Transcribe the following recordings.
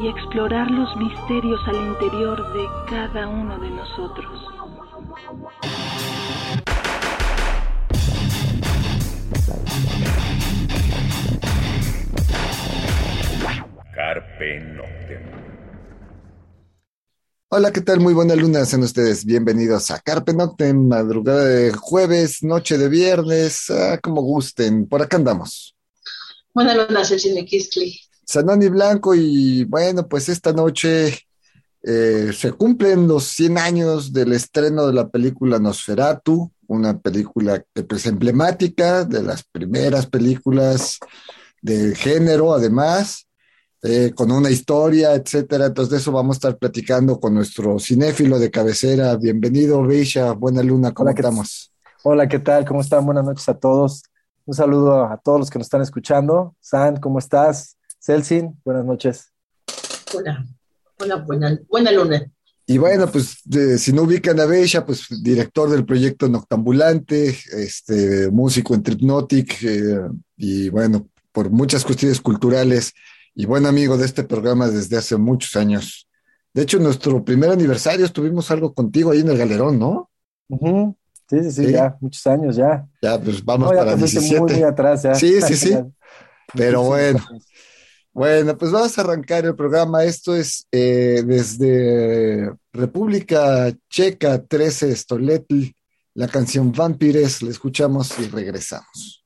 y explorar los misterios al interior de cada uno de nosotros. Carpe Noctem. Hola, ¿qué tal? Muy buena luna, sean ustedes bienvenidos a Carpe Noctem, madrugada de jueves, noche de viernes, ah, como gusten, por acá andamos. Buena luna, Cecily Kistli. Sanani Blanco y bueno, pues esta noche eh, se cumplen los 100 años del estreno de la película Nosferatu, una película pues, emblemática de las primeras películas de género, además, eh, con una historia, etcétera. Entonces, de eso vamos a estar platicando con nuestro cinéfilo de cabecera. Bienvenido, Beisha. Buena luna, ¿cómo estamos? Hola, ¿qué tal? ¿Cómo están? Buenas noches a todos. Un saludo a todos los que nos están escuchando. San, ¿cómo estás? Celsin, buenas noches. Hola, hola, buena, buena luna. Y bueno, pues si no ubican a Beisha, pues director del proyecto Noctambulante, este, músico en Tripnotic, eh, y bueno, por muchas cuestiones culturales, y buen amigo de este programa desde hace muchos años. De hecho, nuestro primer aniversario estuvimos algo contigo ahí en el galerón, ¿no? sí, sí, sí, ya, muchos años ya. Ya, pues vamos para 17. Muy, muy atrás ya. Sí, sí, sí. Pero bueno. Bueno, pues vamos a arrancar el programa. Esto es eh, desde República Checa 13 Stoletl, la canción Vampires. La escuchamos y regresamos.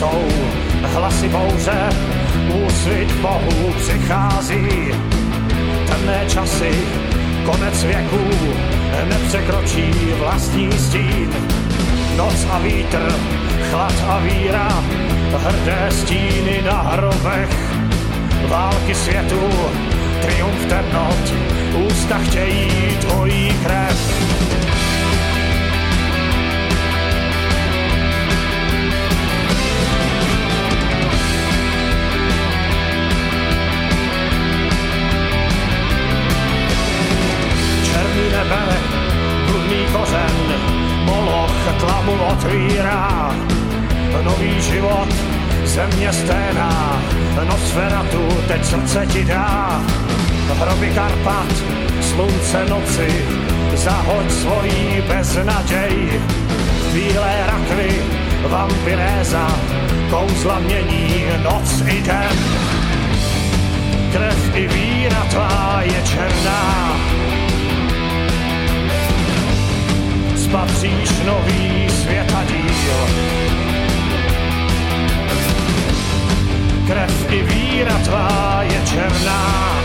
Jsou hlasy bouře, úsvit bohů přichází. Temné časy, konec věků, nepřekročí vlastní stín. Noc a vítr, chlad a víra, hrdé stíny na hrobech. Války světu, triumf temnot, ústa chtějí tvojí krev moloch tlamu otvírá. Nový život, země sténá, nosferatu teď srdce ti dá. Hroby Karpat, slunce noci, zahoď svojí beznaděj. Bílé rakvy, vampiréza, kouzla mění noc i den. Krev i víra spatříš nový světadíl. Krev i víra tvá je černá,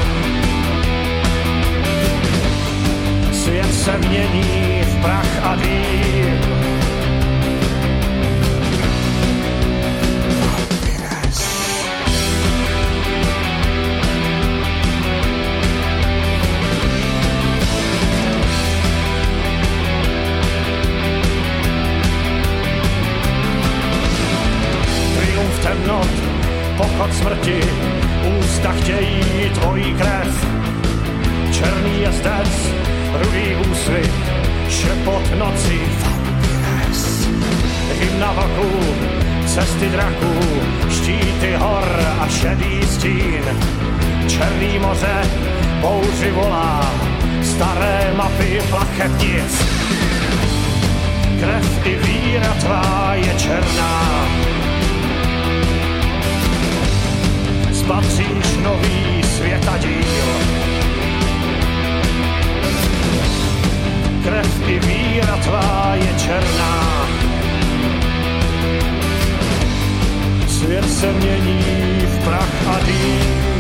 svět se mění v prach a dým. Temnot, pochod smrti, ústa chtějí tvojí krev. Černý jezdec, rudý úsvit, šepot noci, vampires. Hymna vlků, cesty draků, štíty hor a šedý stín. Černý moře, bouři volá, staré mapy plachetnic. Krev i víra tvá je černá, spatříš nový světadíl. Krev i víra tvá je černá, svět se mění v prach a dým.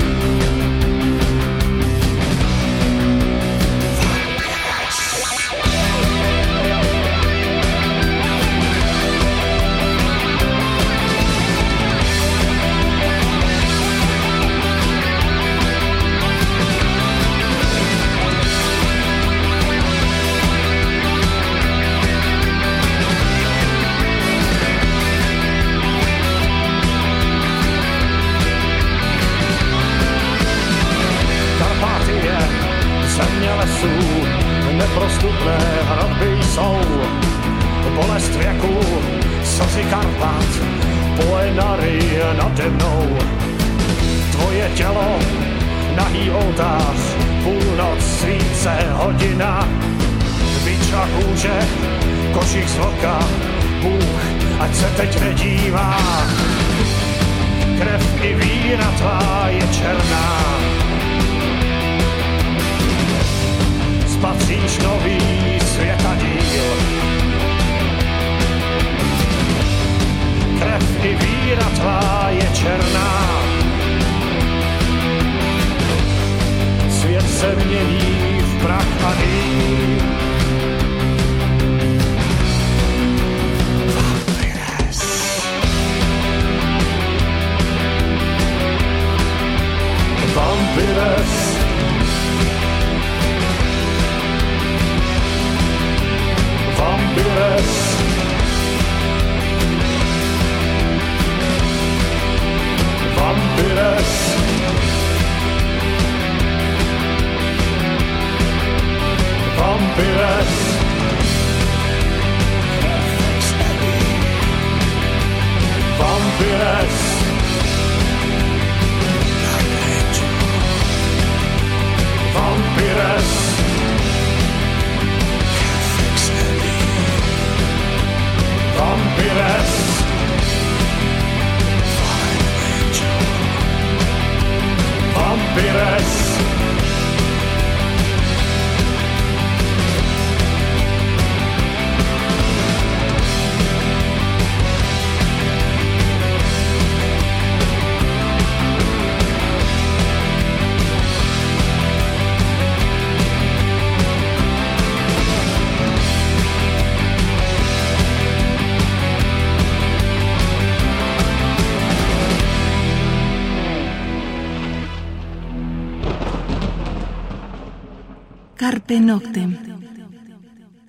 Carpe Noctem.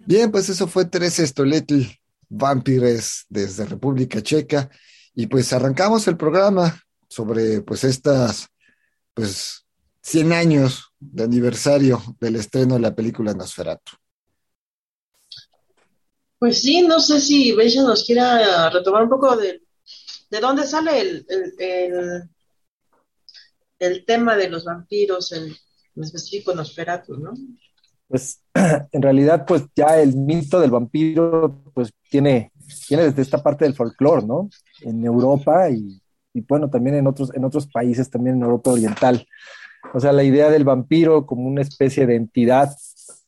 Bien, pues eso fue Tres Estoletl Vampires desde República Checa. Y pues arrancamos el programa sobre pues estas pues 100 años de aniversario del estreno de la película Nosferatu. Pues sí, no sé si Bella nos quiera retomar un poco de, de dónde sale el, el, el, el tema de los vampiros, el, en específico Nosferatu, ¿no? Pues en realidad, pues ya el mito del vampiro, pues tiene, tiene desde esta parte del folclore, ¿no? En Europa y, bueno, también en otros, en otros países, también en Europa Oriental. O sea, la idea del vampiro como una especie de entidad,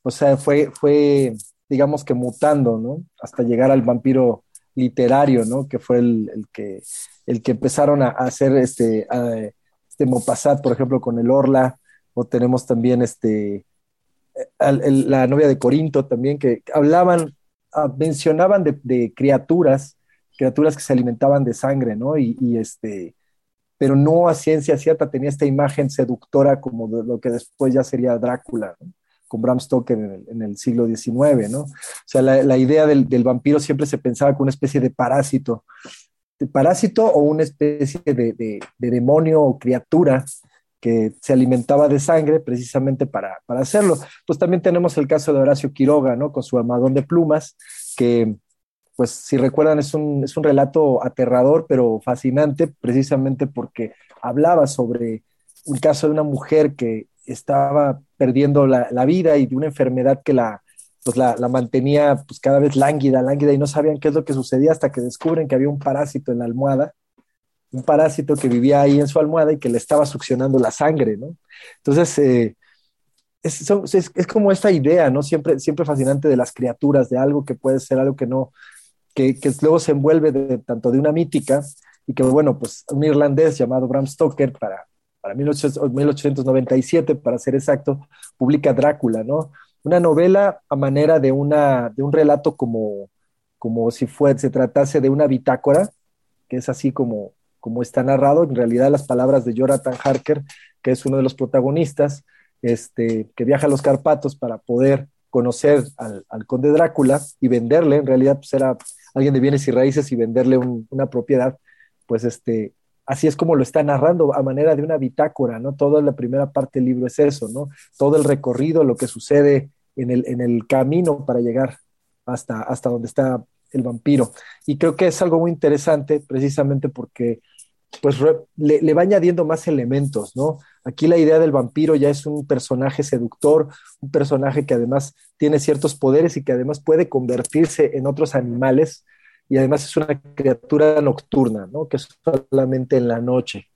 o sea, fue, fue digamos que mutando, ¿no? Hasta llegar al vampiro literario, ¿no? Que fue el, el que, el que empezaron a, hacer este, a, este Maupassant, por ejemplo, con el Orla, o tenemos también este, la novia de Corinto también, que hablaban, uh, mencionaban de, criaturas, criaturas que se alimentaban de sangre, ¿no? Y, este, pero no a ciencia cierta tenía esta imagen seductora como de lo que después ya sería Drácula, con Bram Stoker en el, siglo XIX, ¿no? O sea, la, idea del, vampiro siempre se pensaba como una especie de parásito, parásito o una especie de demonio o criatura que se alimentaba de sangre precisamente para, para, hacerlo. Pues también tenemos el caso de Horacio Quiroga, ¿no? Con su armadón de plumas, que, pues si recuerdan, es un, es un relato aterrador, pero fascinante, precisamente porque hablaba sobre un caso de una mujer que estaba perdiendo la, la vida y de una enfermedad que la, pues la, mantenía pues cada vez lánguida, lánguida y no sabían qué es lo que sucedía hasta que descubren que había un parásito en la almohada un parásito que vivía ahí en su almohada y que le estaba succionando la sangre, ¿no? Entonces, eh, es, como esta idea, ¿no? Siempre, siempre fascinante de las criaturas, de algo que puede ser algo que no, que, luego se envuelve de, tanto de una mítica y que bueno, pues un irlandés llamado Bram Stoker para, para 1897, para ser exacto, publica Drácula, ¿no? Una novela a manera de, una, de un relato como, como si fuera, se tratase de una bitácora, que es así como, como está narrado, en realidad las palabras de Jonathan Harker, que es uno de los protagonistas, este, que viaja a los Carpatos para poder conocer al, conde Drácula y venderle, en realidad pues era alguien de bienes y raíces y venderle una propiedad, pues este, así es como lo está narrando a manera de una bitácora, ¿no? Toda la primera parte del libro es eso, ¿no? Todo el recorrido, lo que sucede en el, en el camino para llegar hasta, hasta donde está el vampiro. Y creo que es algo muy interesante precisamente porque pues le, le, va añadiendo más elementos, ¿no? Aquí la idea del vampiro ya es un personaje seductor, un personaje que además tiene ciertos poderes y que además puede convertirse en otros animales y además es una criatura nocturna, ¿no? Que es solamente en la noche.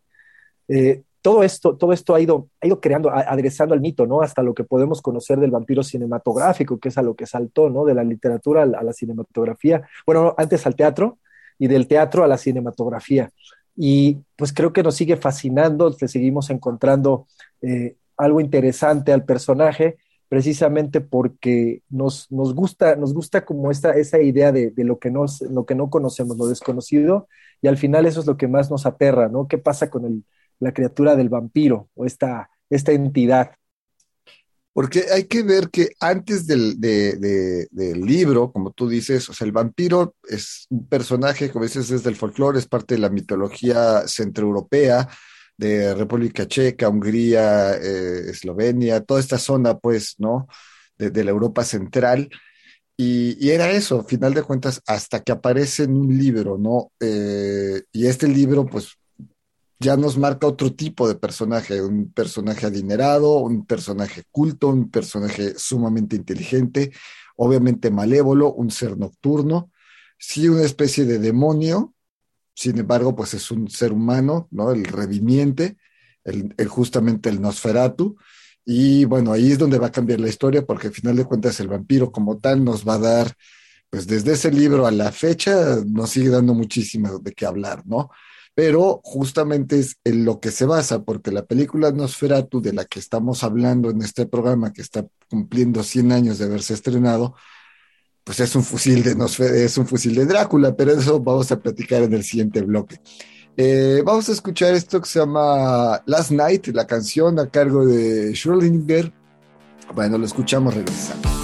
Eh, todo esto, todo esto ha ido, ha ido creando, adresando al mito, ¿no? Hasta lo que podemos conocer del vampiro cinematográfico, que es a lo que saltó, ¿no? De la literatura a la, cinematografía. Bueno, antes al teatro y del teatro a la cinematografía. Y pues creo que nos sigue fascinando, le seguimos encontrando eh, algo interesante al personaje, precisamente porque nos, nos, gusta, nos gusta como esta, esa idea de, lo, que lo que no conocemos, lo desconocido, y al final eso es lo que más nos aterra, ¿no? ¿Qué pasa con el, la criatura del vampiro o esta, esta entidad. Porque hay que ver que antes del, del, libro, como tú dices, el vampiro es un personaje a veces es del folclore, es parte de la mitología centroeuropea, de República Checa, Hungría, eh, Eslovenia, toda esta zona, pues, ¿no? De, la Europa central. Y, era eso, final de cuentas, hasta que aparece en un libro, ¿no? Eh, y este libro, pues, ya nos marca otro tipo de personaje, un personaje adinerado, un personaje culto, un personaje sumamente inteligente, obviamente malévolo, un ser nocturno, sí una especie de demonio, sin embargo, pues es un ser humano, ¿no? El reviviente, el, justamente el Nosferatu, y bueno, ahí es donde va a cambiar la historia, porque al final de cuentas el vampiro como tal nos va a dar, pues desde ese libro a la fecha, nos sigue dando muchísimo de qué hablar, ¿no? Pero justamente es en lo que se basa, porque la película Nosferatu, de la que estamos hablando en este programa, que está cumpliendo 100 años de haberse estrenado, pues es un fusil de es un fusil de Drácula, pero eso vamos a platicar en el siguiente bloque. Eh, vamos a escuchar esto que se llama Last Night, la canción a cargo de Schrödinger. Bueno, lo escuchamos regresando.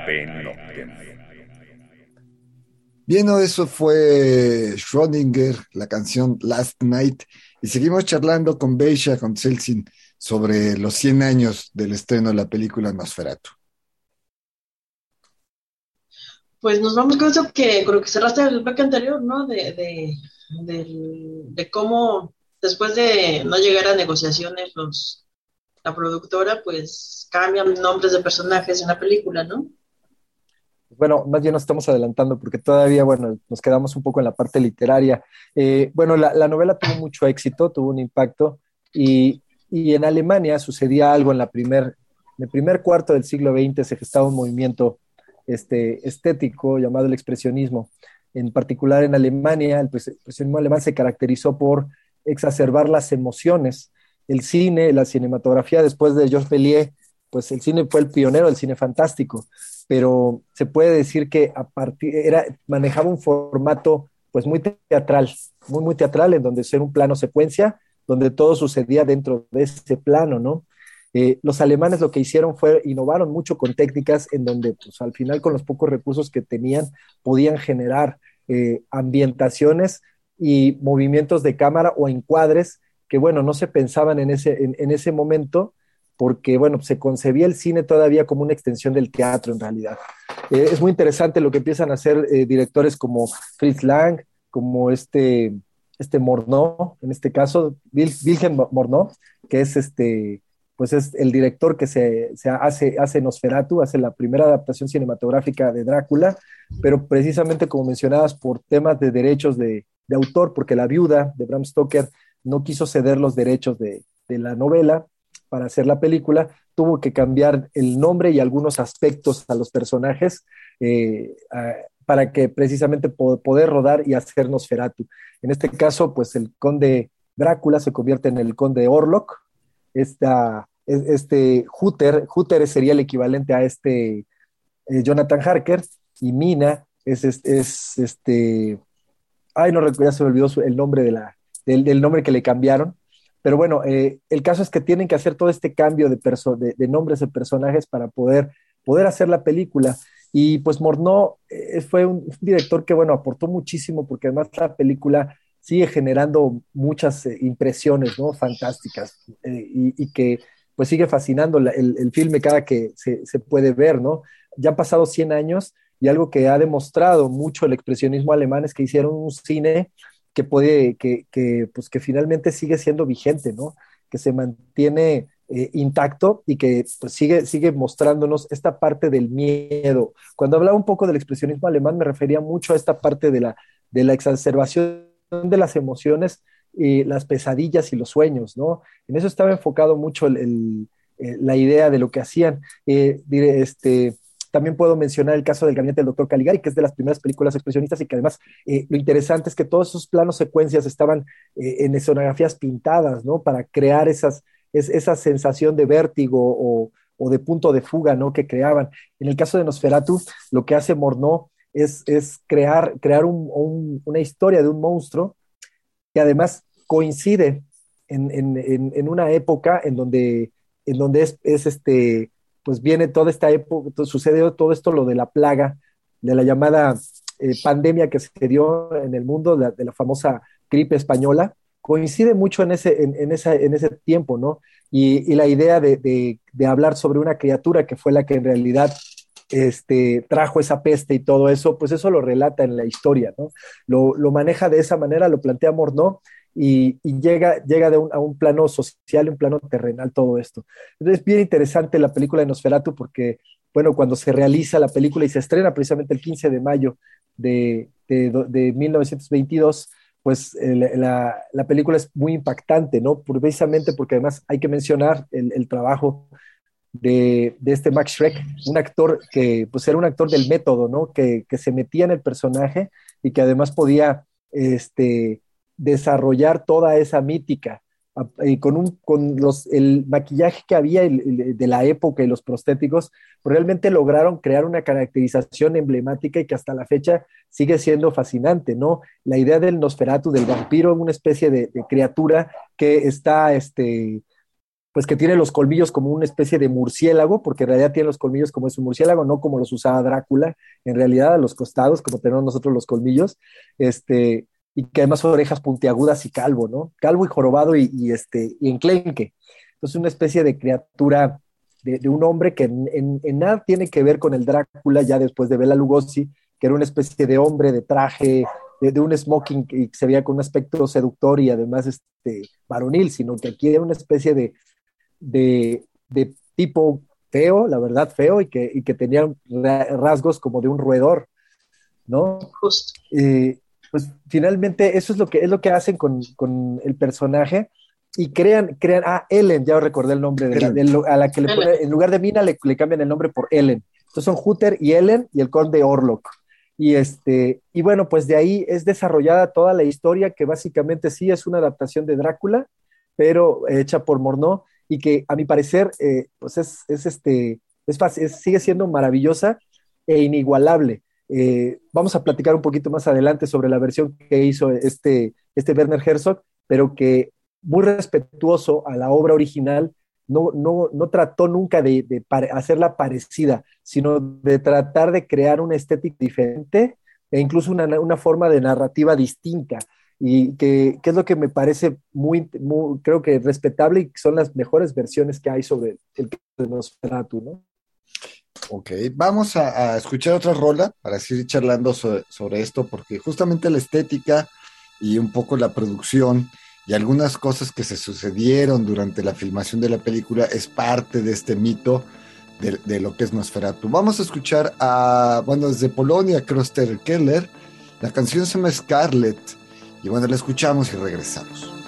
Carpe Noctem. Bien, eso fue Schrödinger, la canción Last Night, y seguimos charlando con Beisha, con Celsin, sobre los 100 años del estreno de la película Nosferatu. Pues nos vamos con eso que creo que cerraste el bloque anterior, ¿no? De, de, de, de cómo después de no llegar a negociaciones los la productora pues cambian nombres de personajes en la película, ¿no? Bueno, más bien nos estamos adelantando porque todavía, bueno, nos quedamos un poco en la parte literaria. Eh, bueno, la, la, novela tuvo mucho éxito, tuvo un impacto y, y en Alemania sucedía algo en, la primer, en el primer cuarto del siglo XX, se gestaba un movimiento este, estético llamado el expresionismo. En particular en Alemania, el expresionismo alemán se caracterizó por exacerbar las emociones. El cine, la cinematografía, después de Georges Méliès, pues el cine fue el pionero del cine fantástico, pero se puede decir que a partir, era, manejaba un formato pues muy teatral, muy, muy teatral, en donde ser un plano secuencia, donde todo sucedía dentro de ese plano, ¿no? Eh, los alemanes lo que hicieron fue, innovaron mucho con técnicas en donde, pues al final con los pocos recursos que tenían, podían generar eh, ambientaciones y movimientos de cámara o encuadres que, bueno, no se pensaban en ese, en, en ese momento porque, bueno, se concebía el cine todavía como una extensión del teatro en realidad. Eh, es muy interesante lo que empiezan a hacer eh, directores como Fritz Lang, como este, este Morneau, en este caso, Wilhelm Morneau, que es este, pues es el director que se, se, hace, hace Nosferatu, hace la primera adaptación cinematográfica de Drácula, pero precisamente como mencionabas, por temas de derechos de, de autor, porque la viuda de Bram Stoker no quiso ceder los derechos de, de la novela para hacer la película, tuvo que cambiar el nombre y algunos aspectos a los personajes eh, para que precisamente po poder rodar y hacer Nosferatu. En este caso, pues el conde Drácula se convierte en el conde Orlok, esta, este Hooter, Hooter sería el equivalente a este eh, Jonathan Harker, y Mina es, es, es este, ay, no recuerdo, ya se me olvidó el nombre de la, del, nombre que le cambiaron, pero bueno, eh, el caso es que tienen que hacer todo este cambio de, de, de, nombres de personajes para poder, poder hacer la película. Y pues Morneau eh, fue un, director que, bueno, aportó muchísimo porque además la película sigue generando muchas eh, impresiones, ¿no? Fantásticas y, y, que pues sigue fascinando la, el, el, filme cada que se, se, puede ver, ¿no? Ya han pasado 100 años y algo que ha demostrado mucho el expresionismo alemán es que hicieron un cine que puede, que, que, pues que finalmente sigue siendo vigente, ¿no? Que se mantiene eh, intacto y que pues, sigue, sigue mostrándonos esta parte del miedo. Cuando hablaba un poco del expresionismo alemán, me refería mucho a esta parte de la, de la exacerbación de las emociones y las pesadillas y los sueños, ¿no? En eso estaba enfocado mucho el, el, la idea de lo que hacían. Eh, este, también puedo mencionar el caso del gabinete del doctor Caligari, que es de las primeras películas expresionistas y que además eh, lo interesante es que todos esos planos secuencias estaban eh, en escenografías pintadas, ¿no? Para crear esas, es, esa sensación de vértigo o, o, de punto de fuga, ¿no? Que creaban. En el caso de Nosferatu, lo que hace Morneau es, es crear, crear un, un, una historia de un monstruo que además coincide en, en, en una época en donde, en donde es este pues viene toda esta época, sucedió todo esto, lo de la plaga, de la llamada eh, pandemia que se dio en el mundo, de, la famosa gripe española, coincide mucho en ese, en, esa, en ese tiempo, ¿no? Y, la idea de, de, de, hablar sobre una criatura que fue la que en realidad este, trajo esa peste y todo eso, pues eso lo relata en la historia, ¿no? Lo, lo maneja de esa manera, lo plantea Morneau, y, y, llega, llega de un, a un plano social, un plano terrenal todo esto. Entonces es bien interesante la película de Nosferatu porque, bueno, cuando se realiza la película y se estrena precisamente el 15 de mayo de, de, de 1922, pues eh, la, la, película es muy impactante, ¿no? Precisamente porque además hay que mencionar el, el trabajo de, de, este Max Schreck, un actor que pues era un actor del método, ¿no? Que, que se metía en el personaje y que además podía, este, desarrollar toda esa mítica. Y con, un, con los, el maquillaje que había de la época y los prostéticos, realmente lograron crear una caracterización emblemática y que hasta la fecha sigue siendo fascinante, ¿no? La idea del Nosferatu, del vampiro, una especie de, de criatura que está este, pues que tiene los colmillos como una especie de murciélago, porque en realidad tiene los colmillos como es un murciélago, no como los usaba Drácula, en realidad a los costados, como tenemos nosotros los colmillos, este, y que además orejas puntiagudas y calvo, ¿no? Calvo y jorobado y, este, y enclenque. Entonces, una especie de criatura de, un hombre que en, nada tiene que ver con el Drácula ya después de Bela Lugosi, que era una especie de hombre de traje, de, un smoking que se veía con un aspecto seductor y además este, varonil, sino que aquí era una especie de, de, tipo feo, la verdad feo, y que, y que tenía rasgos como de un roedor, ¿no? Eh, pues finalmente eso es lo que, es lo que hacen con, con el personaje y crean, crean, ah, Ellen, ya recordé el nombre, de la, a la que le pone, en lugar de Mina le, le, cambian el nombre por Ellen. Entonces son Hooter y Ellen y el conde Orlok. Y, este, y bueno, pues de ahí es desarrollada toda la historia que básicamente sí es una adaptación de Drácula, pero hecha por Morneau y que a mi parecer eh, pues es, es, este, es, sigue siendo maravillosa e inigualable. Eh, vamos a platicar un poquito más adelante sobre la versión que hizo este, este Werner Herzog, pero que muy respetuoso a la obra original, no, no, no trató nunca de, de hacerla parecida, sino de tratar de crear una estética diferente e incluso una, una forma de narrativa distinta. Y que, que, es lo que me parece muy, muy, creo que respetable y son las mejores versiones que hay sobre el que nos tú, ¿no? Ok, vamos a, escuchar otra rola para seguir charlando sobre, sobre, esto, porque justamente la estética y un poco la producción y algunas cosas que se sucedieron durante la filmación de la película es parte de este mito de, de lo que es Nosferatu. Vamos a escuchar a, bueno, desde Polonia, Kroster Keller, la canción se llama Scarlet, y bueno, la escuchamos y regresamos.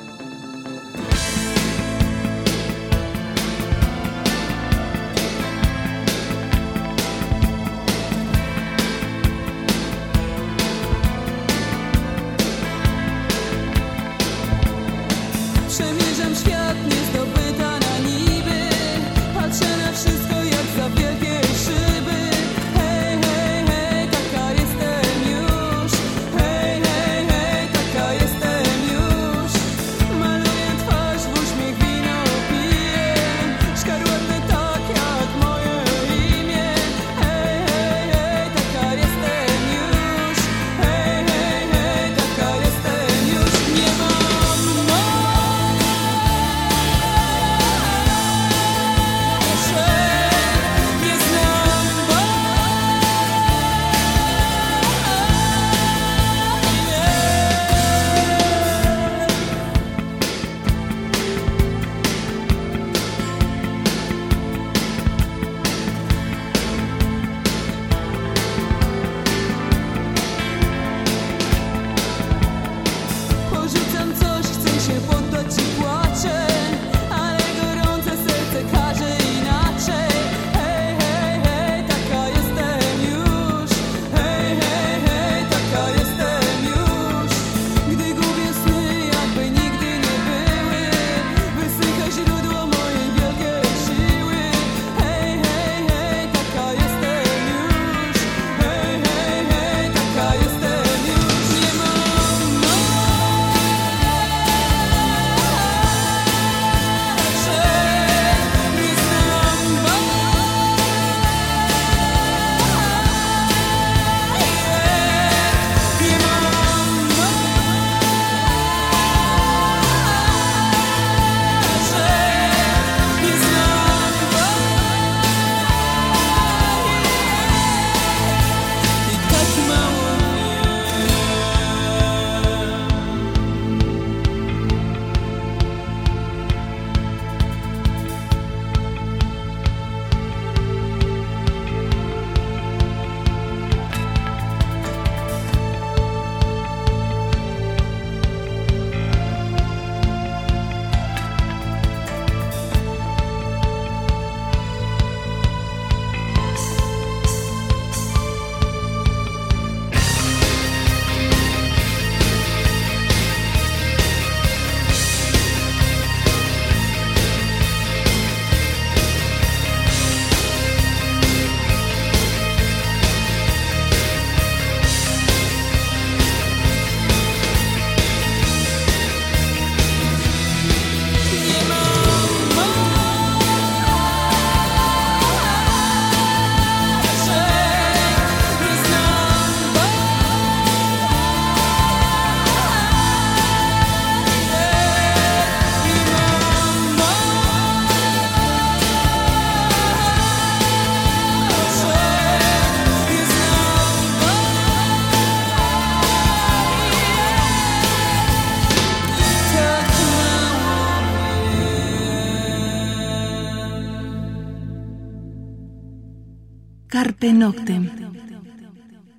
Carpe Noctem.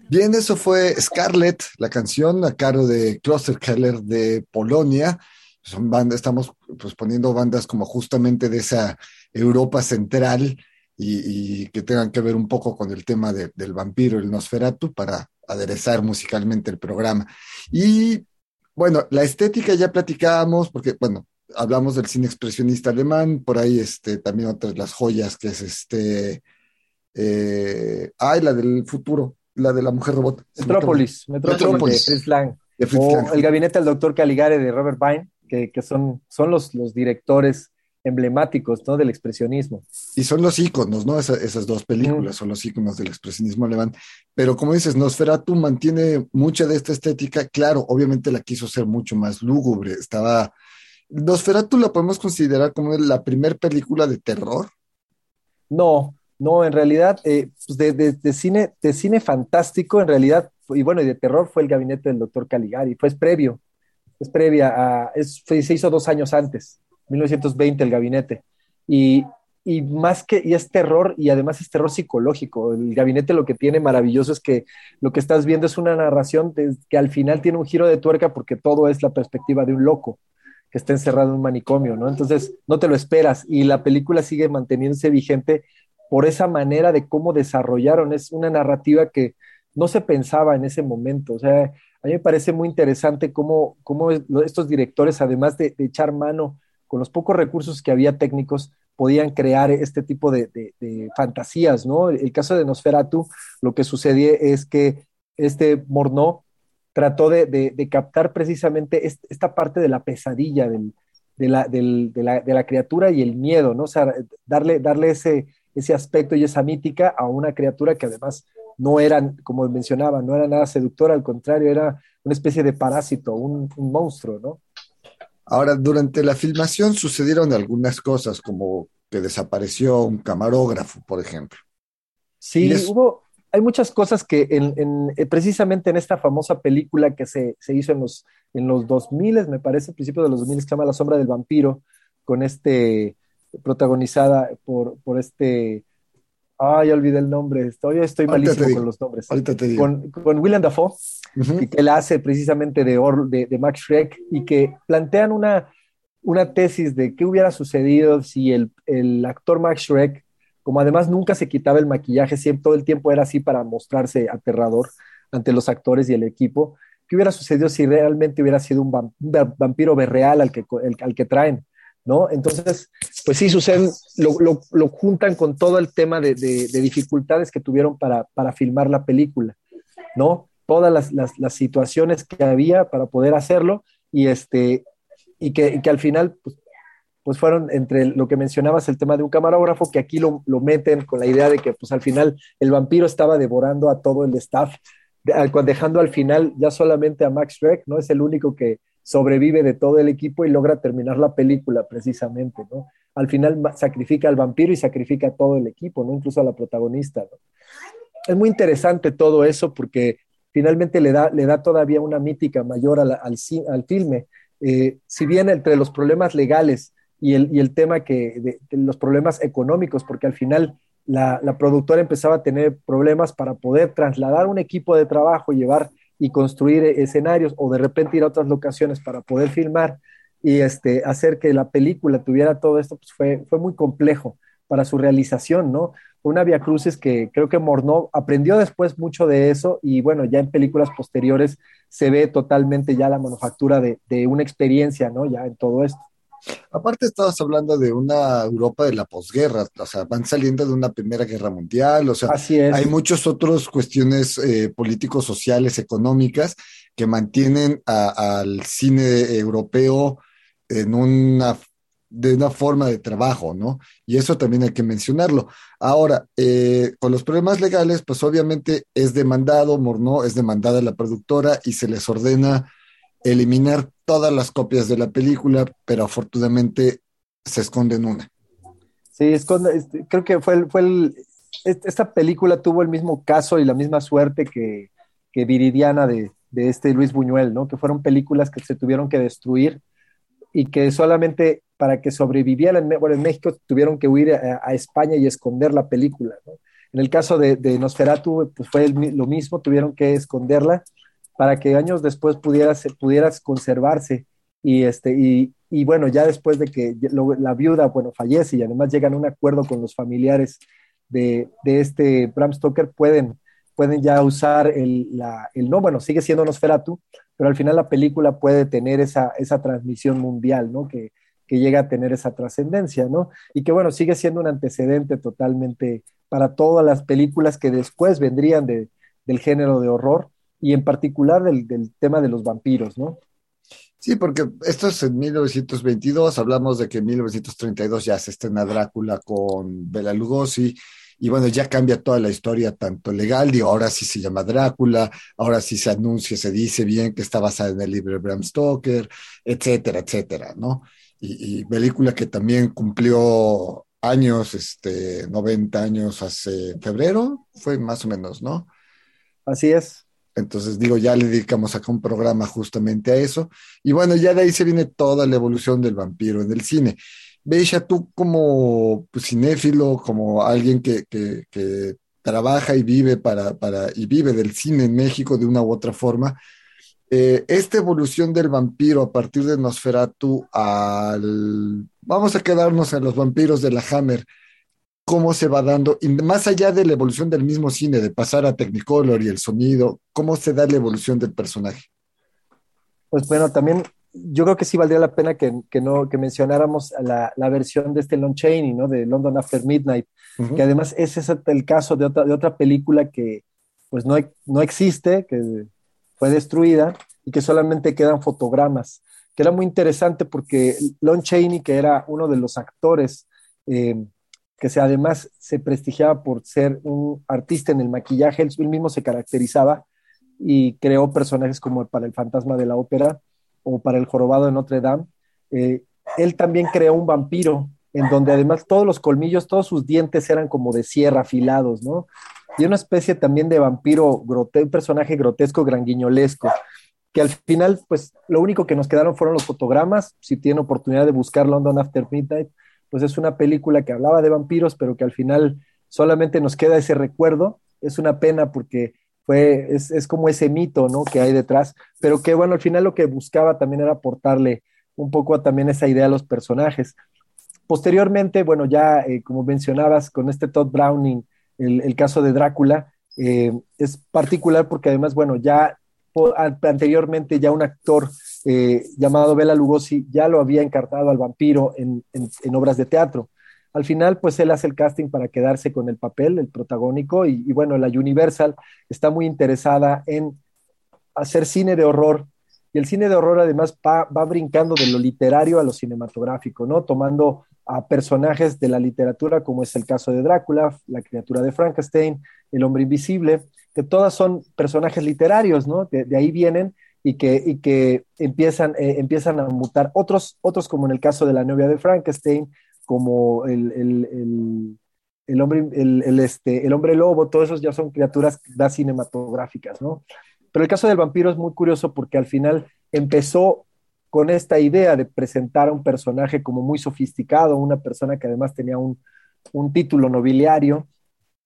Bien, eso fue Scarlet, la canción a cargo de Kloster Keller de Polonia. Son bandas, estamos pues, poniendo bandas como justamente de esa Europa central y, que tengan que ver un poco con el tema del vampiro, el Nosferatu, para aderezar musicalmente el programa. Y bueno, la estética ya platicábamos, porque bueno, hablamos del cine expresionista alemán, por ahí este, también otras las joyas, que es este, eh, ay, la del futuro, la de la mujer robot. Metrópolis, Metrópolis, de Fritz Lang. o El gabinete del doctor Caligare de Robert Vine, que, que son, son los, los directores emblemáticos ¿no? del expresionismo. Y son los íconos, ¿no? esas dos películas son los íconos del expresionismo alemán. Pero como dices, Nosferatu mantiene mucha de esta estética. Claro, obviamente la quiso ser mucho más lúgubre. Estaba. ¿Nosferatu la podemos considerar como la primera película de terror? No, no, en realidad, eh, pues de, cine, de cine fantástico, en realidad, y bueno, y de terror fue el gabinete del doctor Caligari, fue previo, es previa a, se hizo dos años antes. 1920, el gabinete. Y, y más que, y es terror, y además es terror psicológico. El gabinete lo que tiene maravilloso es que lo que estás viendo es una narración que al final tiene un giro de tuerca porque todo es la perspectiva de un loco que está encerrado en un manicomio, ¿no? Entonces no te lo esperas y la película sigue manteniéndose vigente por esa manera de cómo desarrollaron. Es una narrativa que no se pensaba en ese momento. O sea, a mí me parece muy interesante cómo, cómo estos directores, además de, echar mano con los pocos recursos que había técnicos, podían crear este tipo de, fantasías, ¿no? El caso de Nosferatu, lo que sucedió es que este Morneau trató de, captar precisamente esta parte de la pesadilla de, la, criatura y el miedo, ¿no? O sea, darle, darle ese, ese aspecto y esa mítica a una criatura que además no era, como mencionaba, no era nada seductora, al contrario, era una especie de parásito, un, un monstruo, ¿no? Ahora, durante la filmación sucedieron algunas cosas, como que desapareció un camarógrafo, por ejemplo. Sí, hubo, hay muchas cosas que en, eh, precisamente en esta famosa película que se, hizo en los, en los 2000, me parece, al principio de los 2000, que se llama La sombra del vampiro, con este, protagonizada por, por este Ay, olvidé el nombre. Todavía estoy malísimo con los nombres. Con, con William Dafoe, que él hace precisamente de, de, Max Schreck y que plantean una, una tesis de qué hubiera sucedido si el, el, actor Max Schreck, como además nunca se quitaba el maquillaje, siempre todo el tiempo era así para mostrarse aterrador ante los actores y el equipo, qué hubiera sucedido si realmente hubiera sido un, vampiro berreal al que, al que traen. ¿No? Entonces, pues sí, suceden, lo, juntan con todo el tema de, dificultades que tuvieron para, filmar la película, ¿no? Todas las, situaciones que había para poder hacerlo y, este, y, que, al final, pues, pues, fueron entre lo que mencionabas, el tema de un camarógrafo, que aquí lo, meten con la idea de que pues al final el vampiro estaba devorando a todo el staff, dejando al final ya solamente a Max Schreck, ¿no? Es el único que, sobrevive de todo el equipo y logra terminar la película precisamente, ¿no? Al final sacrifica al vampiro y sacrifica a todo el equipo, ¿no? Incluso a la protagonista. Es muy interesante todo eso porque finalmente le da, le da todavía una mítica mayor al, al, filme. Eh, si bien entre los problemas legales y el, y el tema que, de, los problemas económicos, porque al final la, la, productora empezaba a tener problemas para poder trasladar un equipo de trabajo, y llevar y construir escenarios o de repente ir a otras locaciones para poder filmar y este, hacer que la película tuviera todo esto, pues fue, fue muy complejo para su realización, ¿no? Una Via Crucis que creo que Morneau aprendió después mucho de eso y bueno, ya en películas posteriores se ve totalmente ya la manufactura de, de una experiencia, ¿no? Ya en todo esto. Aparte estabas hablando de una Europa de la posguerra, o sea, van saliendo de una Primera Guerra Mundial, o sea, hay muchas otras cuestiones eh, políticos, sociales, económicas que mantienen al cine europeo en una de una forma de trabajo, ¿no? Y eso también hay que mencionarlo. Ahora, eh, con los problemas legales, pues obviamente es demandado, Morno es demandada la productora y se les ordena eliminar todas las copias de la película, pero afortunadamente se esconde en una. Sí, esconde, este, creo que fue el, fue el, esta película tuvo el mismo caso y la misma suerte que, que Viridiana de, de, este Luis Buñuel, ¿no? Que fueron películas que se tuvieron que destruir y que solamente para que sobrevivieran, bueno, en México tuvieron que huir a, España y esconder la película, ¿no? En el caso de, de Nosferatu, pues fue lo mismo, tuvieron que esconderla para que años después pudiera, pudiera conservarse. Y, este, y, y bueno, ya después de que la viuda, bueno, fallece y además llegan a un acuerdo con los familiares de, de este Bram Stoker, pueden, pueden ya usar el, la, el, no, bueno, sigue siendo Nosferatu, pero al final la película puede tener esa, esa transmisión mundial, ¿no? Que, que llega a tener esa trascendencia, ¿no? Y que bueno, sigue siendo un antecedente totalmente para todas las películas que después vendrían de, del género de horror y en particular del, del tema de los vampiros, ¿no? Sí, porque esto es en 1922, hablamos de que en 1932 ya se estrena Drácula con Bela Lugosi, y bueno, ya cambia toda la historia, tanto legal, digo, ahora sí se llama Drácula, ahora sí se anuncia, se dice bien que está basada en el libro de Bram Stoker, etcétera, etcétera, ¿no? Y, y película que también cumplió años, este, 90 años hace febrero, fue más o menos, ¿no? Así es. Entonces, digo, ya le dedicamos acá un programa justamente a eso. Y bueno, ya de ahí se viene toda la evolución del vampiro en el cine. Beisha, tú como pues, cinéfilo, como alguien que, que, trabaja y vive para, para, y vive del cine en México de una u otra forma, eh, esta evolución del vampiro a partir de Nosferatu al... Vamos a quedarnos en los vampiros de la Hammer cómo se va dando, y más allá de la evolución del mismo cine, de pasar a Technicolor y el sonido, cómo se da la evolución del personaje. Pues bueno, también yo creo que sí valdría la pena que, que no, que mencionáramos la, la, versión de este Lon Chaney, ¿no? De London After Midnight, uh -huh. que además ese es el caso de otra, de otra película que pues no, no existe, que fue destruida y que solamente quedan fotogramas, que era muy interesante porque Lon Chaney, que era uno de los actores eh, que se, además se prestigiaba por ser un artista en el maquillaje, él, mismo se caracterizaba y creó personajes como para el fantasma de la ópera o para el jorobado de Notre Dame. Eh, él también creó un vampiro en donde además todos los colmillos, todos sus dientes eran como de sierra afilados, ¿no? Y una especie también de vampiro, un personaje grotesco, granguiñolesco, que al final, pues lo único que nos quedaron fueron los fotogramas. Si tienen oportunidad de buscar London After Midnight, pues es una película que hablaba de vampiros, pero que al final solamente nos queda ese recuerdo. Es una pena porque fue, es, es, como ese mito, ¿no? Que hay detrás, pero que bueno, al final lo que buscaba también era aportarle un poco también esa idea a los personajes. Posteriormente, bueno, ya eh, como mencionabas, con este Todd Browning, el, el caso de Drácula, eh, es particular porque además, bueno, ya anteriormente ya un actor eh, llamado Bela Lugosi ya lo había encarnado al vampiro en, en, obras de teatro. Al final, pues él hace el casting para quedarse con el papel, el protagónico, y, y bueno, la Universal está muy interesada en hacer cine de horror, y el cine de horror además va, va brincando de lo literario a lo cinematográfico, ¿no? Tomando a personajes de la literatura, como es el caso de Drácula, la criatura de Frankenstein, el hombre invisible, que todas son personajes literarios, ¿no? De ahí vienen y que, y que empiezan, eh, empiezan a mutar. Otros, otros, como en el caso de la novia de Frankenstein, como el, el, el, hombre, el, este, el hombre lobo, todos esos ya son criaturas ya cinematográficas, ¿no? Pero el caso del vampiro es muy curioso porque al final empezó con esta idea de presentar a un personaje como muy sofisticado, una persona que además tenía un, un título nobiliario,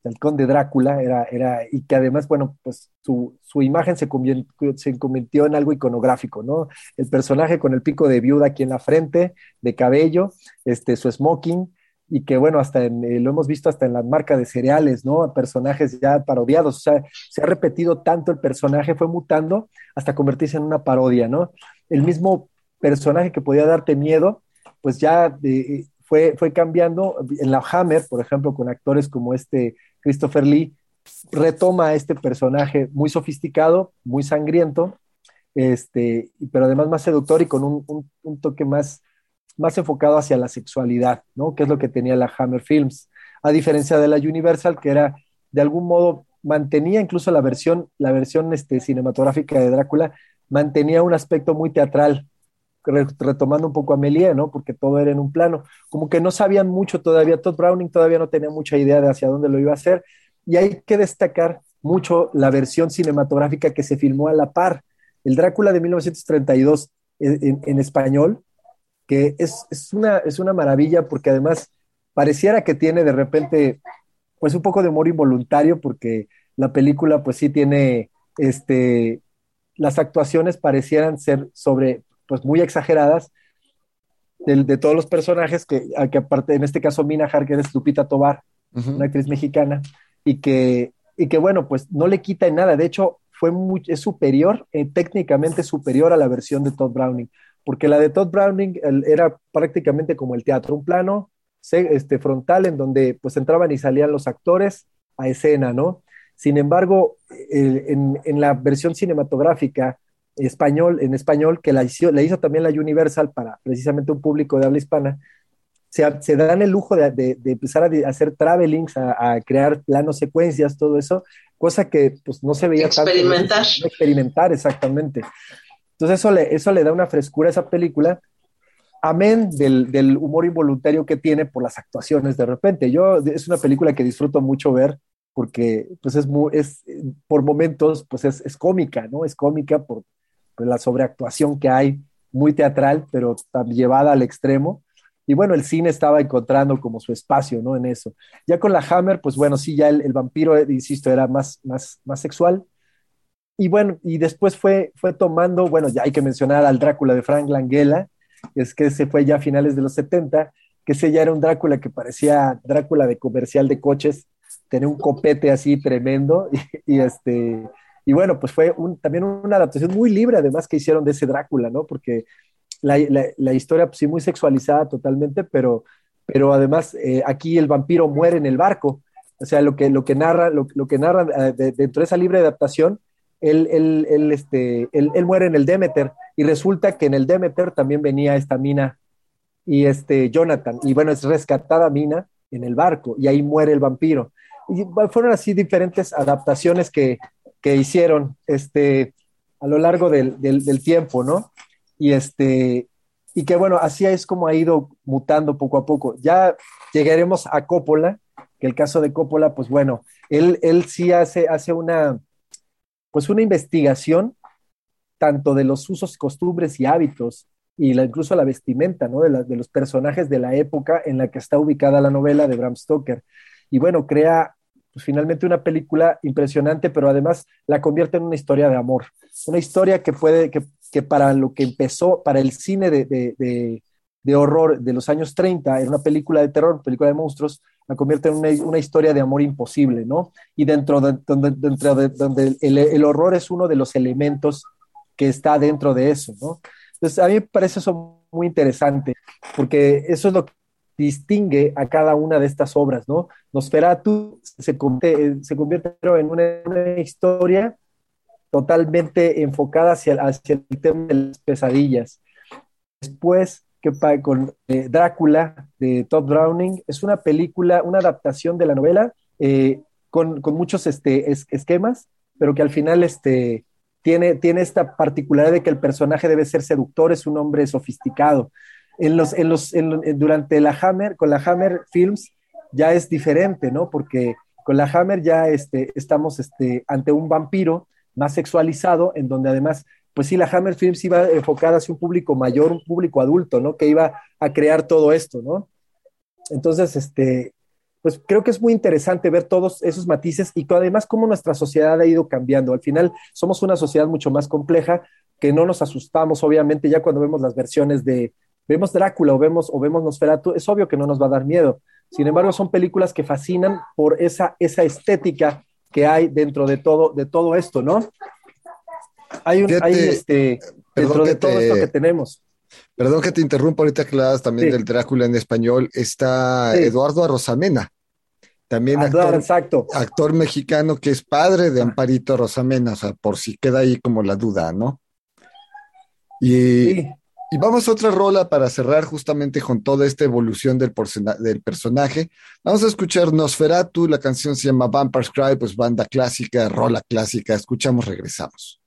el conde Drácula, era, era, y que además, bueno, pues su, su imagen se convirtió, se convirtió, en algo iconográfico, ¿no? El personaje con el pico de viuda aquí en la frente, de cabello, este, su smoking, y que bueno, hasta en, eh, lo hemos visto hasta en las marcas de cereales, ¿no? Personajes ya parodiados, o sea, se ha repetido tanto el personaje, fue mutando hasta convertirse en una parodia, ¿no? El mismo personaje que podía darte miedo, pues ya eh, fue, fue cambiando. En la Hammer, por ejemplo, con actores como este Christopher Lee, retoma este personaje muy sofisticado, muy sangriento, este, pero además más seductor y con un, un, un toque más, más enfocado hacia la sexualidad, ¿no? Que es lo que tenía la Hammer Films, a diferencia de la Universal, que era de algún modo mantenía incluso la versión, la versión este, cinematográfica de Drácula, mantenía un aspecto muy teatral, retomando un poco a Melie, ¿no? Porque todo era en un plano. Como que no sabían mucho todavía, Todd Browning todavía no tenía mucha idea de hacia dónde lo iba a hacer. Y hay que destacar mucho la versión cinematográfica que se filmó a la par. El Drácula de 1932 en, en, en español, que es, es, una, es una maravilla porque además pareciera que tiene de repente pues un poco de humor involuntario porque la película pues sí tiene, este, las actuaciones parecieran ser sobre, pues muy exageradas de, de todos los personajes que, que aparte, en este caso Mina Harker es Lupita Tobar, Ujú. una actriz mexicana, y que, y que bueno, pues no le quita en nada, de hecho fue muy, es superior, eh, técnicamente superior a la versión de Todd Browning, porque la de Todd Browning el- era prácticamente como el teatro, un plano se- este, frontal en donde pues entraban y salían los actores a escena, ¿no? Sin embargo, eh, en, en la versión cinematográfica español, en español, que la hizo, la hizo también la Universal para precisamente un público de habla hispana, se, se dan el lujo de, de- de empezar a, hacer travelings, a, a crear planos, secuencias, todo eso, cosa que pues no se veía tanto. Experimentar. Experimentar, exactamente. Entonces eso le, eso le da una frescura a esa película, amén del, del humor involuntario que tiene por las actuaciones de repente. Yo, es una película que disfruto mucho ver porque pues es, muy, es por momentos pues es, es cómica, ¿no? Es cómica por la sobreactuación que hay, muy teatral, pero llevada al extremo. Y bueno, el cine estaba encontrando como su espacio, ¿no? En eso. Ya con la Hammer, pues bueno, sí, ya el, el vampiro, eh, insisto, era más, más, más sexual. Y bueno, y después fue, fue tomando, bueno, ya hay que mencionar al Drácula de Frank Langella, es que ese fue ya a finales de los 70, que ese ya era un Drácula que parecía Drácula de comercial de coches, tenía un copete así tremendo, y este, y bueno, pues fue también una adaptación muy libre, además, que hicieron de ese Drácula, ¿no? Porque la, la, historia, pues sí, muy sexualizada totalmente, pero, pero además eh, aquí el vampiro muere en el barco. O sea, lo que, lo que narra, lo, que narra eh, de, dentro de esa libre adaptación, él, él, él, este, él, muere en el Demeter y resulta que en el Demeter también venía esta mina y este Jonathan. Y bueno, es rescatada Mina en el barco y ahí muere el vampiro. Y fueron así diferentes adaptaciones que, hicieron este, a lo largo del, del, del tiempo, ¿no? y este y que bueno, así es como ha ido mutando poco a poco. Ya llegaremos a Coppola, que el caso de Coppola, pues bueno, él, él sí hace, hace una, pues una investigación tanto de los usos, costumbres y hábitos, y la, incluso la vestimenta, ¿no? De, la, de, los personajes de la época en la que está ubicada la novela de Bram Stoker. Y bueno, crea pues, finalmente una película impresionante, pero además la convierte en una historia de amor. Una historia que puede, que, que para lo que empezó, para el cine de, de, de, horror de los años 30, era una película de terror, película de monstruos, la convierte en una, una historia de amor imposible, ¿no? Y dentro de donde, dentro de, donde el, el, horror es uno de los elementos que está dentro de eso, ¿no? Entonces, a mí me parece eso muy interesante, porque eso es lo distingue a cada una de estas obras, ¿no? Nosferatu se convierte, se convierte en una, historia totalmente enfocada hacia, el tema de las pesadillas. Después, que con eh, Drácula de Todd Browning, es una película, una adaptación de la novela eh, con, muchos este, es, esquemas, pero que al final este, tiene, tiene esta particularidad de que el personaje debe ser seductor, es un hombre sofisticado. En los, en los, en, durante la Hammer, con la Hammer Films, ya es diferente, ¿no? Porque con la Hammer ya este, estamos este, ante un vampiro más sexualizado, en donde además, pues sí, la Hammer Films iba enfocada hacia un público mayor, un público adulto, ¿no? Que iba a crear todo esto, ¿no? Entonces, este, pues creo que es muy interesante ver todos esos matices y además cómo nuestra sociedad ha ido cambiando. Al final somos una sociedad mucho más compleja, que no nos asustamos, obviamente, ya cuando vemos las versiones de, vemos Drácula o vemos, o vemos Nosferatu, es obvio que no nos va a dar miedo. Sin embargo, son películas que fascinan por esa, esa estética que hay dentro de todo, de todo esto, ¿no? Hay, un, hay este, dentro de todo te, esto que tenemos. Perdón que te interrumpa ahorita que hablas también sí. del Drácula en español, está sí. Eduardo Rosamena, también actor, exacto. actor mexicano que es padre de Amparito Rosamena, o sea, por si queda ahí como la duda, ¿no? Y, sí. Y vamos a otra rola para cerrar justamente con toda esta evolución del, del, personaje. Vamos a escuchar Nosferatu, la canción se llama Vampire's Cry, pues banda clásica, rola clásica. Escuchamos, regresamos.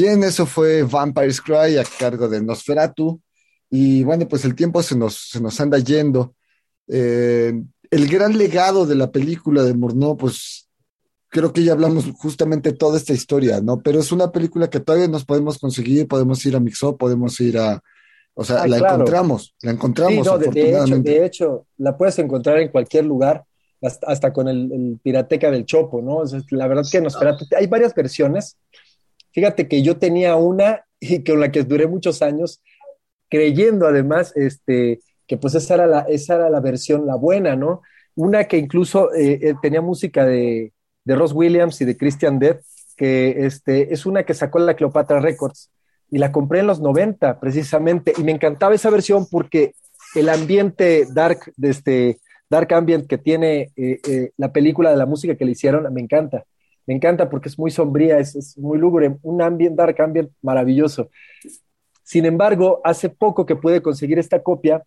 Bien, eso fue Vampire's Cry a cargo de Nosferatu. Y bueno, pues el tiempo se nos, se nos anda yendo. Eh, el gran legado de la película de Murnau, pues creo que ya hablamos justamente toda esta historia, ¿no? Pero es una película que todavía nos podemos conseguir, podemos ir a Mixo, podemos ir a... O sea, Ah, la claro. encontramos, la encontramos, Sí, no, de, de hecho, afortunadamente. de hecho, la puedes encontrar en cualquier lugar, hasta, hasta con el, el Pirateca del Chopo, ¿no? O sea, la verdad que Nosferatu, hay varias versiones. Fíjate que yo tenía una y con la que duré muchos años, creyendo además este, que pues esa era, la, esa era la versión, la buena, ¿no? Una que incluso eh, eh, tenía música de, de Ross Williams y de Christian Death, que este, es una que sacó la Cleopatra Records y la compré en los 90 precisamente y me encantaba esa versión porque el ambiente dark, de este, dark ambient que tiene eh, la película de la música que le hicieron, me encanta. Me encanta porque es muy sombría, es, muy lúgubre, un ambient, dark ambient maravilloso. Sin embargo, hace poco que pude conseguir esta copia,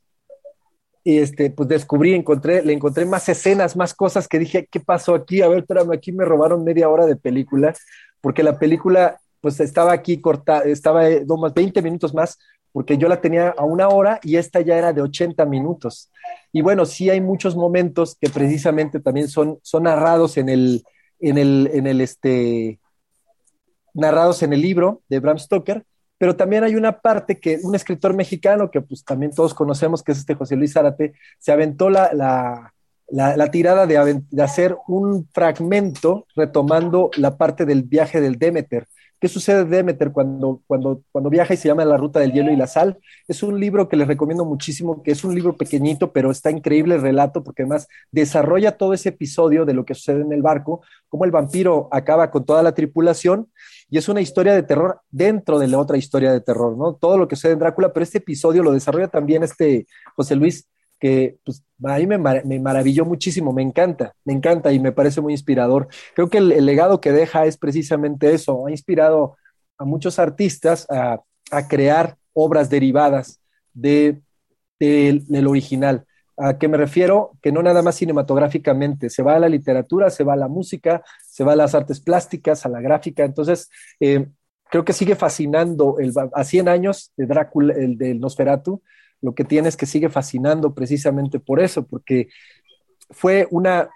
y este, pues descubrí, encontré, le encontré más escenas, más cosas que dije, ¿qué pasó aquí? A ver, espérame, aquí me robaron media hora de película, porque la película, pues estaba aquí corta, estaba eh, no, más 20 minutos más, porque yo la tenía a una hora y esta ya era de 80 minutos. Y bueno, sí hay muchos momentos que precisamente también son, son narrados en el, en el, en el, este, narrados en el libro de Bram Stoker, pero también hay una parte que un escritor mexicano que pues también todos conocemos, que es este José Luis Zárate, se aventó la, la, la, la tirada de, de hacer un fragmento retomando la parte del viaje del Demeter. ¿Qué sucede Demeter cuando, cuando, cuando viaja y se llama La Ruta del Hielo y la Sal? Es un libro que les recomiendo muchísimo, que es un libro pequeñito, pero está increíble el relato, porque además desarrolla todo ese episodio de lo que sucede en el barco, cómo el vampiro acaba con toda la tripulación, y es una historia de terror dentro de la otra historia de terror, ¿no? Todo lo que sucede en Drácula, pero este episodio lo desarrolla también este José Luis, que pues, a mí me, mar maravilló muchísimo, me encanta, me encanta y me parece muy inspirador. Creo que el, legado que deja es precisamente eso, ha inspirado a muchos artistas a, crear obras derivadas de, de, del original. ¿A qué me refiero? Que no nada más cinematográficamente, se va a la literatura, se va a la música, se va a las artes plásticas, a la gráfica. Entonces, eh, creo que sigue fascinando el, a 100 años de Drácula, el del Nosferatu, lo que tiene es que sigue fascinando precisamente por eso, porque fue una,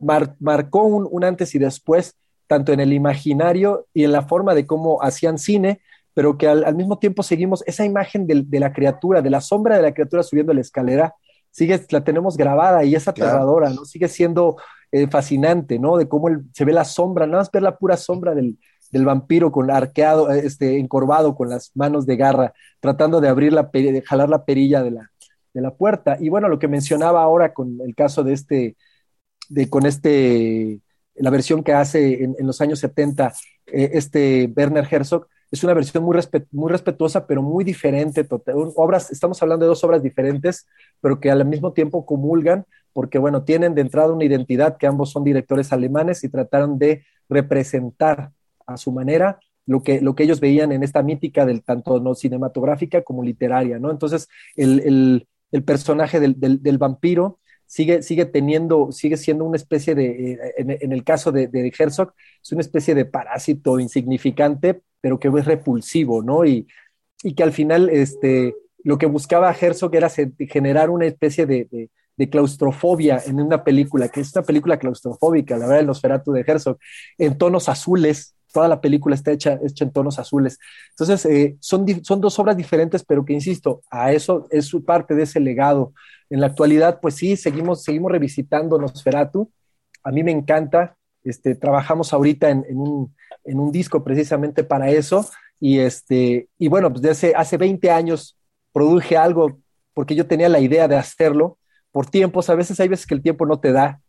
mar, marcó un, un, antes y después, tanto en el imaginario y en la forma de cómo hacían cine, pero que al, al mismo tiempo seguimos esa imagen de, de, la criatura, de la sombra de la criatura subiendo la escalera, sigue, la tenemos grabada y es aterradora, claro. ¿no? Sigue siendo eh, fascinante, ¿no? De cómo el, se ve la sombra, nada más ver la pura sombra del, del vampiro con arqueado, este, encorvado con las manos de garra, tratando de abrir la, de jalar la perilla de la, de la puerta. Y bueno, lo que mencionaba ahora con el caso de este, de, con este, la versión que hace en, en los años 70, eh, este Werner Herzog, es una versión muy, muy respetuosa, pero muy diferente. Total, obras, estamos hablando de dos obras diferentes, pero que al mismo tiempo comulgan, porque bueno, tienen de entrada una identidad que ambos son directores alemanes y trataron de representar a su manera lo que, lo que ellos veían en esta mítica del tanto no cinematográfica como literaria, ¿no? Entonces, el, personaje del, vampiro sigue, sigue teniendo, sigue siendo una especie de, eh, en, el caso de, de, Herzog, es una especie de parásito insignificante, pero que es repulsivo, ¿no? Y, y que al final, este, lo que buscaba Herzog era generar una especie de, claustrofobia en una película, que es una película claustrofóbica, la verdad, el Nosferatu de Herzog, en tonos azules, toda la película está hecha, hecha en tonos azules. Entonces, eh, son, son dos obras diferentes, pero que, insisto, a eso es su parte de ese legado. En la actualidad, pues sí, seguimos, seguimos revisitando Nosferatu. A mí me encanta. Este, trabajamos ahorita en, un, en un disco precisamente para eso. Y, este, y bueno, pues desde hace 20 años produje algo porque yo tenía la idea de hacerlo por tiempos. A veces hay veces que el tiempo no te da.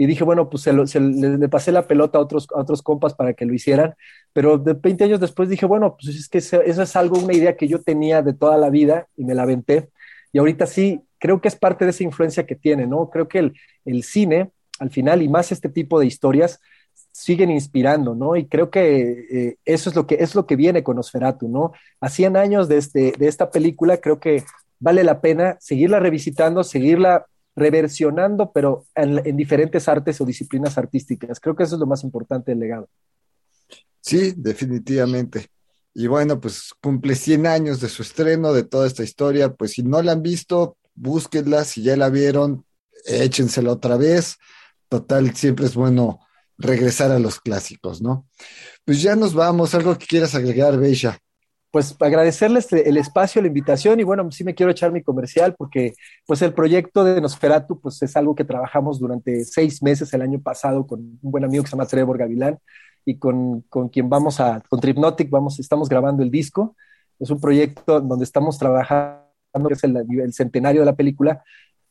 Y dije, bueno, pues se, le, pasé la pelota a otros, a otros compas para que lo hicieran. Pero de 20 años después dije, bueno, pues es que eso es algo, una idea que yo tenía de toda la vida y me la aventé. Y ahorita sí, creo que es parte de esa influencia que tiene, ¿no? Creo que el, el cine, al final, y más este tipo de historias, siguen inspirando, ¿no? Y creo que eh, eso es lo que es lo que viene con Osferatu, ¿no? A 100 años de, este, de esta película, creo que vale la pena seguirla revisitando, seguirla reversionando, pero en, diferentes artes o disciplinas artísticas. Creo que eso es lo más importante del legado. Sí, definitivamente. Y bueno, pues cumple 100 años de su estreno, de toda esta historia. Pues si no la han visto, búsquenla. Si ya la vieron, échensela otra vez. Total, siempre es bueno regresar a los clásicos, ¿no? Pues ya nos vamos, algo que quieras agregar, Beisha. Pues agradecerles el espacio, la invitación y bueno, sí me quiero echar mi comercial porque pues el proyecto de Nosferatu pues es algo que trabajamos durante seis meses el año pasado con un buen amigo que se llama Trevor Gavilán y con, con quien vamos a, con Tripnotic, vamos, estamos grabando el disco. Es un proyecto donde estamos trabajando, es el, centenario de la película,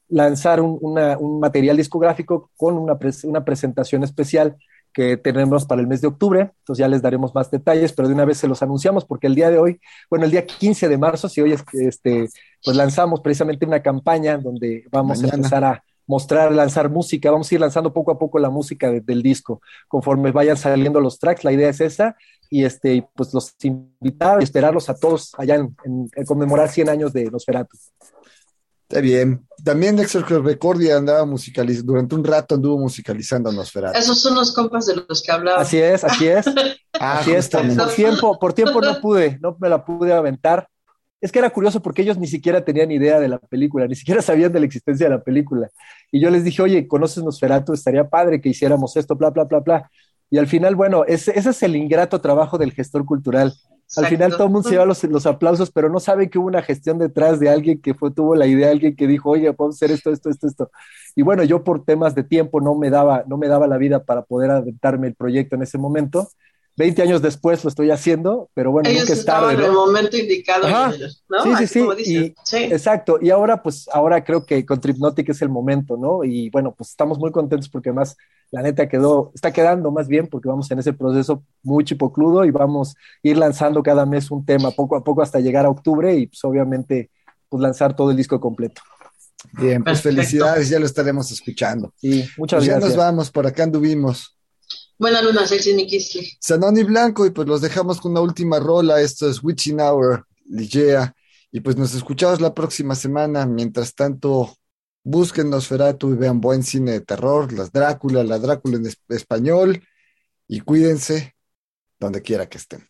lanzar un, material discográfico con una, una, presentación especial que tenemos para el mes de octubre, entonces ya les daremos más detalles, pero de una vez se los anunciamos porque el día de hoy, bueno, el día 15 de marzo, si hoy este, pues lanzamos precisamente una campaña donde vamos a empezar a mostrar, lanzar música, vamos a ir lanzando poco a poco la música del disco, conforme vayan saliendo los tracks, la idea es esa, y este, pues los invitar y esperarlos a todos allá en, en conmemorar 100 años de Nosferatu. Está bien. También Dexter Recordia andaba musicalizando, durante un rato anduvo musicalizando a Nosferatu. Esos son los compas de los que hablaba. Así es, así es. Ah, así es. Por tiempo, por tiempo no pude, no me la pude aventar. Es que era curioso porque ellos ni siquiera tenían idea de la película, ni siquiera sabían de la existencia de la película. Y yo les dije, oye, ¿conoces Nosferatu? Estaría padre que hiciéramos esto, bla, bla, bla, bla. Y al final, bueno, ese, ese es el ingrato trabajo del gestor cultural al final todo el mundo se lleva los, aplausos, pero no sabe que hubo una gestión detrás de alguien que fue, tuvo la idea, alguien que dijo, oye, podemos hacer esto, esto, esto, esto. Y bueno, yo por temas de tiempo no me daba, no me daba la vida para poder aventarme el proyecto en ese momento. 20 años después lo estoy haciendo, pero bueno, nunca es tarde. en el momento indicado. Sí, sí, sí. Exacto. Y ahora, pues, ahora creo que con Tripnotic es el momento, ¿no? Y bueno, pues estamos muy contentos porque además la neta quedó, está quedando más bien porque vamos en ese proceso muy chipocludo y vamos a ir lanzando cada mes un tema poco a poco hasta llegar a octubre y pues obviamente pues lanzar todo el disco completo. Bien, pues felicidades, ya lo estaremos escuchando. Sí, muchas pues gracias. Ya nos vamos, por acá anduvimos. Buenas luna, Sexy Nikisli. Sanoni Blanco, y pues los dejamos con una última rola. Esto es Witching Hour, Ligea. Y pues nos escuchamos la próxima semana. Mientras tanto, busquen Nosferatu y vean buen cine de terror, las Drácula, la Drácula en español. Y cuídense donde quiera que estén.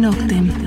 Noctem.